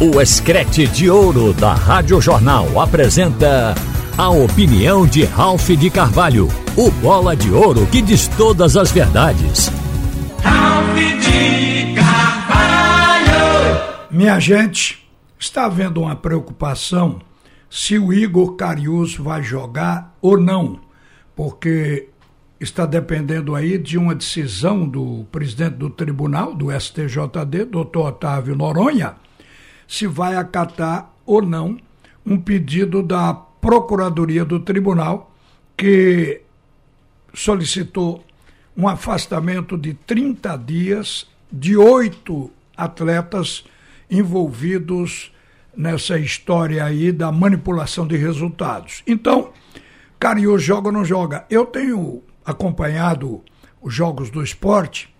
O Escrete de Ouro da Rádio Jornal apresenta a opinião de Ralph de Carvalho, o bola de ouro que diz todas as verdades. Ralph de Carvalho! Minha gente, está havendo uma preocupação se o Igor Carius vai jogar ou não, porque está dependendo aí de uma decisão do presidente do tribunal, do STJD, doutor Otávio Noronha se vai acatar ou não um pedido da Procuradoria do Tribunal que solicitou um afastamento de 30 dias de oito atletas envolvidos nessa história aí da manipulação de resultados. Então, Cariú joga ou não joga? Eu tenho acompanhado os jogos do esporte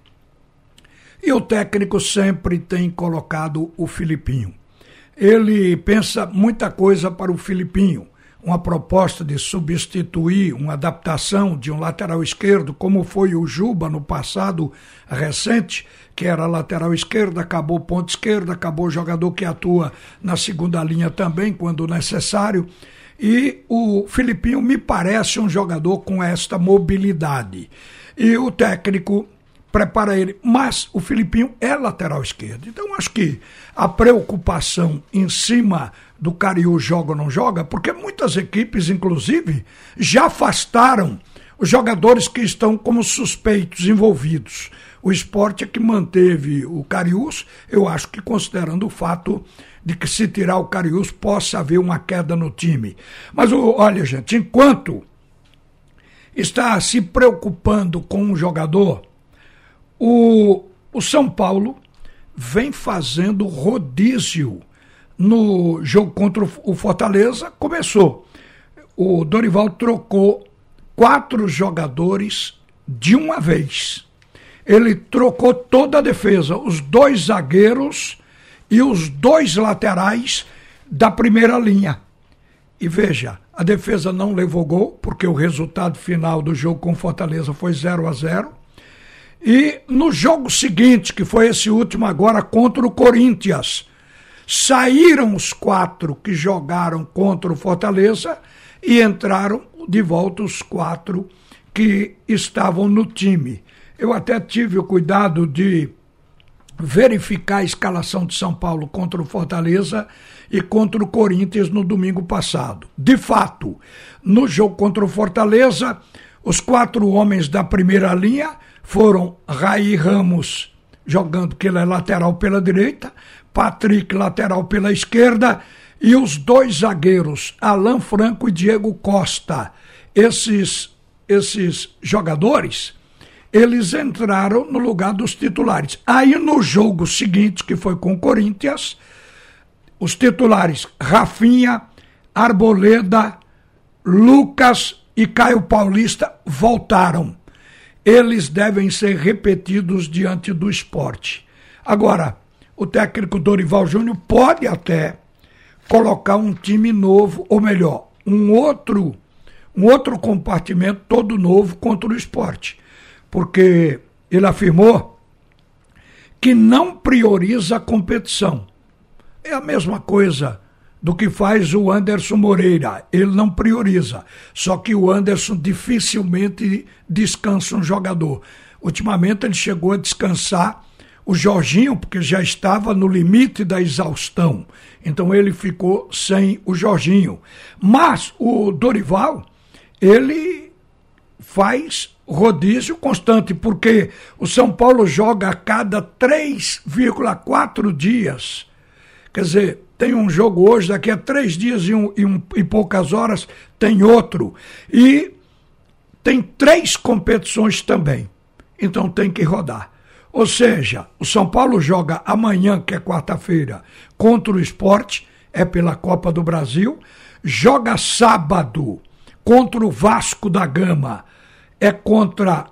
e o técnico sempre tem colocado o Filipinho ele pensa muita coisa para o Filipinho. Uma proposta de substituir uma adaptação de um lateral esquerdo, como foi o Juba no passado recente, que era lateral esquerdo, acabou ponto esquerdo, acabou jogador que atua na segunda linha também, quando necessário. E o Filipinho me parece um jogador com esta mobilidade. E o técnico prepara ele. Mas o Filipinho é lateral esquerdo. Então acho que a preocupação em cima do Cariú joga ou não joga, porque muitas equipes, inclusive, já afastaram os jogadores que estão como suspeitos envolvidos. O esporte é que manteve o Cariús, eu acho que considerando o fato de que se tirar o Cariús possa haver uma queda no time. Mas olha, gente, enquanto está se preocupando com um jogador, o, o São Paulo vem fazendo rodízio no jogo contra o Fortaleza. Começou. O Dorival trocou quatro jogadores de uma vez. Ele trocou toda a defesa, os dois zagueiros e os dois laterais da primeira linha. E veja, a defesa não levou gol, porque o resultado final do jogo com Fortaleza foi 0 a 0 e no jogo seguinte, que foi esse último agora contra o Corinthians, saíram os quatro que jogaram contra o Fortaleza e entraram de volta os quatro que estavam no time. Eu até tive o cuidado de verificar a escalação de São Paulo contra o Fortaleza e contra o Corinthians no domingo passado. De fato, no jogo contra o Fortaleza, os quatro homens da primeira linha foram Raí Ramos jogando que ele é lateral pela direita, Patrick lateral pela esquerda e os dois zagueiros, Alan Franco e Diego Costa. Esses esses jogadores, eles entraram no lugar dos titulares. Aí no jogo seguinte, que foi com o Corinthians, os titulares Rafinha, Arboleda, Lucas e Caio Paulista voltaram eles devem ser repetidos diante do esporte. Agora, o técnico Dorival Júnior pode até colocar um time novo, ou melhor, um outro, um outro compartimento todo novo contra o esporte. Porque ele afirmou que não prioriza a competição. É a mesma coisa do que faz o Anderson Moreira. Ele não prioriza. Só que o Anderson dificilmente descansa um jogador. Ultimamente ele chegou a descansar o Jorginho, porque já estava no limite da exaustão. Então ele ficou sem o Jorginho. Mas o Dorival, ele faz rodízio constante, porque o São Paulo joga a cada 3,4 dias. Quer dizer, tem um jogo hoje, daqui a três dias e, um, e, um, e poucas horas tem outro. E tem três competições também. Então tem que rodar. Ou seja, o São Paulo joga amanhã, que é quarta-feira, contra o esporte, é pela Copa do Brasil. Joga sábado contra o Vasco da Gama, é contra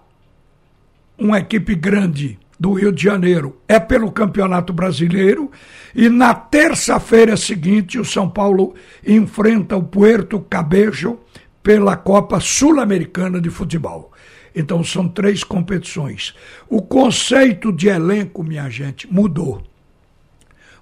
uma equipe grande do Rio de Janeiro é pelo Campeonato Brasileiro e na terça-feira seguinte o São Paulo enfrenta o Puerto Cabejo pela Copa Sul-Americana de Futebol. Então são três competições. O conceito de elenco, minha gente, mudou.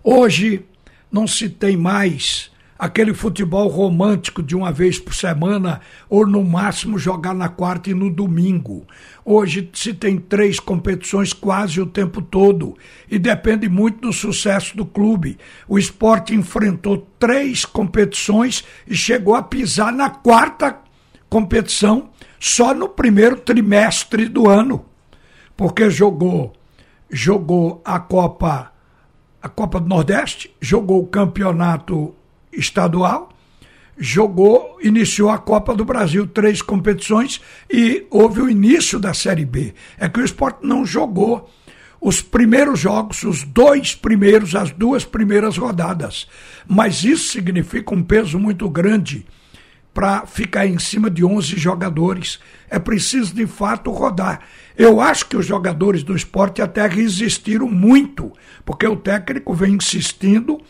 Hoje não se tem mais aquele futebol romântico de uma vez por semana ou no máximo jogar na quarta e no domingo. Hoje se tem três competições quase o tempo todo e depende muito do sucesso do clube. O esporte enfrentou três competições e chegou a pisar na quarta competição só no primeiro trimestre do ano, porque jogou jogou a Copa a Copa do Nordeste, jogou o campeonato estadual, jogou, iniciou a Copa do Brasil, três competições e houve o início da Série B. É que o esporte não jogou os primeiros jogos, os dois primeiros, as duas primeiras rodadas. Mas isso significa um peso muito grande para ficar em cima de 11 jogadores. É preciso, de fato, rodar. Eu acho que os jogadores do esporte até resistiram muito, porque o técnico vem insistindo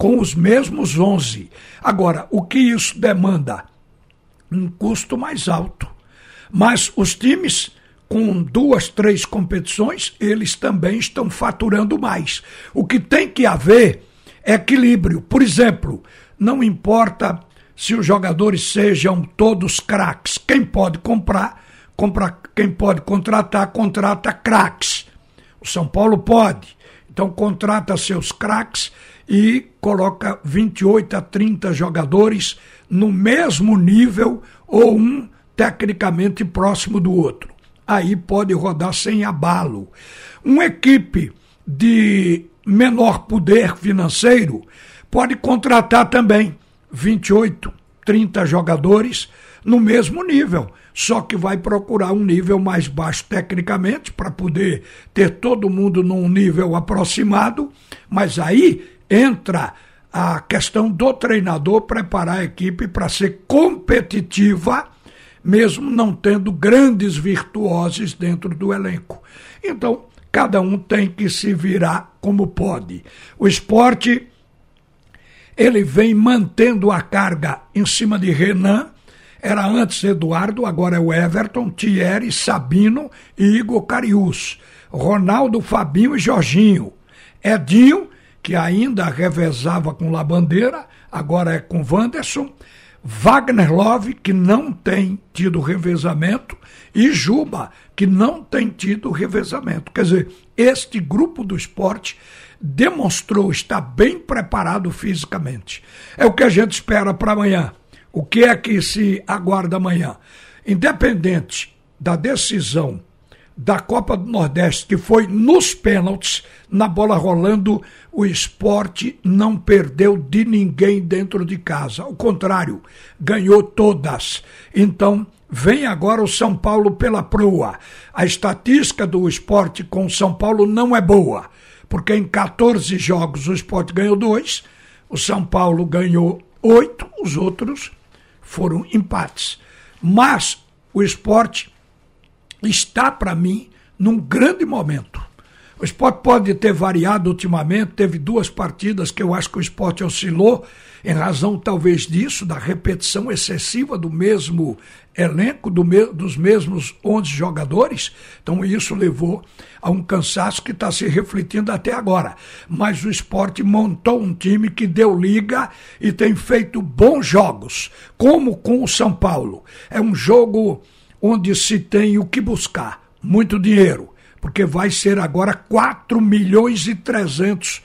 com os mesmos 11. Agora, o que isso demanda? Um custo mais alto. Mas os times com duas, três competições, eles também estão faturando mais. O que tem que haver é equilíbrio. Por exemplo, não importa se os jogadores sejam todos craques. Quem pode comprar, compra, quem pode contratar, contrata craques. O São Paulo pode. Então contrata seus craques e coloca 28 a 30 jogadores no mesmo nível ou um tecnicamente próximo do outro. Aí pode rodar sem abalo. Uma equipe de menor poder financeiro pode contratar também 28, 30 jogadores no mesmo nível, só que vai procurar um nível mais baixo tecnicamente para poder ter todo mundo num nível aproximado, mas aí entra a questão do treinador preparar a equipe para ser competitiva, mesmo não tendo grandes virtuosos dentro do elenco. Então, cada um tem que se virar como pode. O esporte ele vem mantendo a carga em cima de Renan, era antes Eduardo, agora é o Everton, Thierry, Sabino e Igor Carius. Ronaldo, Fabinho e Jorginho. Edinho que ainda revezava com Labandeira, agora é com Wanderson. Wagner Love, que não tem tido revezamento, e Juba, que não tem tido revezamento. Quer dizer, este grupo do esporte demonstrou estar bem preparado fisicamente. É o que a gente espera para amanhã. O que é que se aguarda amanhã? Independente da decisão da Copa do Nordeste, que foi nos pênaltis, na bola rolando, o esporte não perdeu de ninguém dentro de casa. Ao contrário, ganhou todas. Então, vem agora o São Paulo pela proa. A estatística do esporte com o São Paulo não é boa, porque em 14 jogos o esporte ganhou dois, o São Paulo ganhou oito, os outros foram empates. Mas o esporte está, para mim, num grande momento. O esporte pode ter variado ultimamente, teve duas partidas que eu acho que o esporte oscilou, em razão talvez disso, da repetição excessiva do mesmo elenco, do me dos mesmos 11 jogadores. Então isso levou a um cansaço que está se refletindo até agora. Mas o esporte montou um time que deu liga e tem feito bons jogos, como com o São Paulo. É um jogo onde se tem o que buscar, muito dinheiro, porque vai ser agora 4 milhões e 300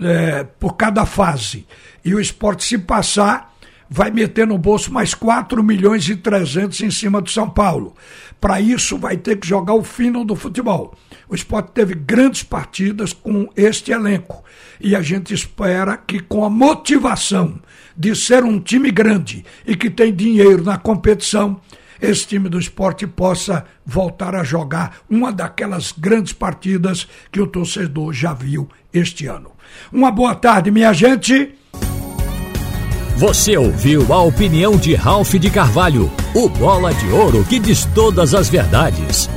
é, por cada fase. E o esporte, se passar, vai meter no bolso mais 4 milhões e 300 em cima do São Paulo. Para isso, vai ter que jogar o fino do futebol. O esporte teve grandes partidas com este elenco. E a gente espera que, com a motivação de ser um time grande e que tem dinheiro na competição, esse time do esporte possa voltar a jogar uma daquelas grandes partidas que o torcedor já viu este ano. Uma boa tarde, minha gente. Você ouviu a opinião de Ralph de Carvalho, o bola de ouro que diz todas as verdades.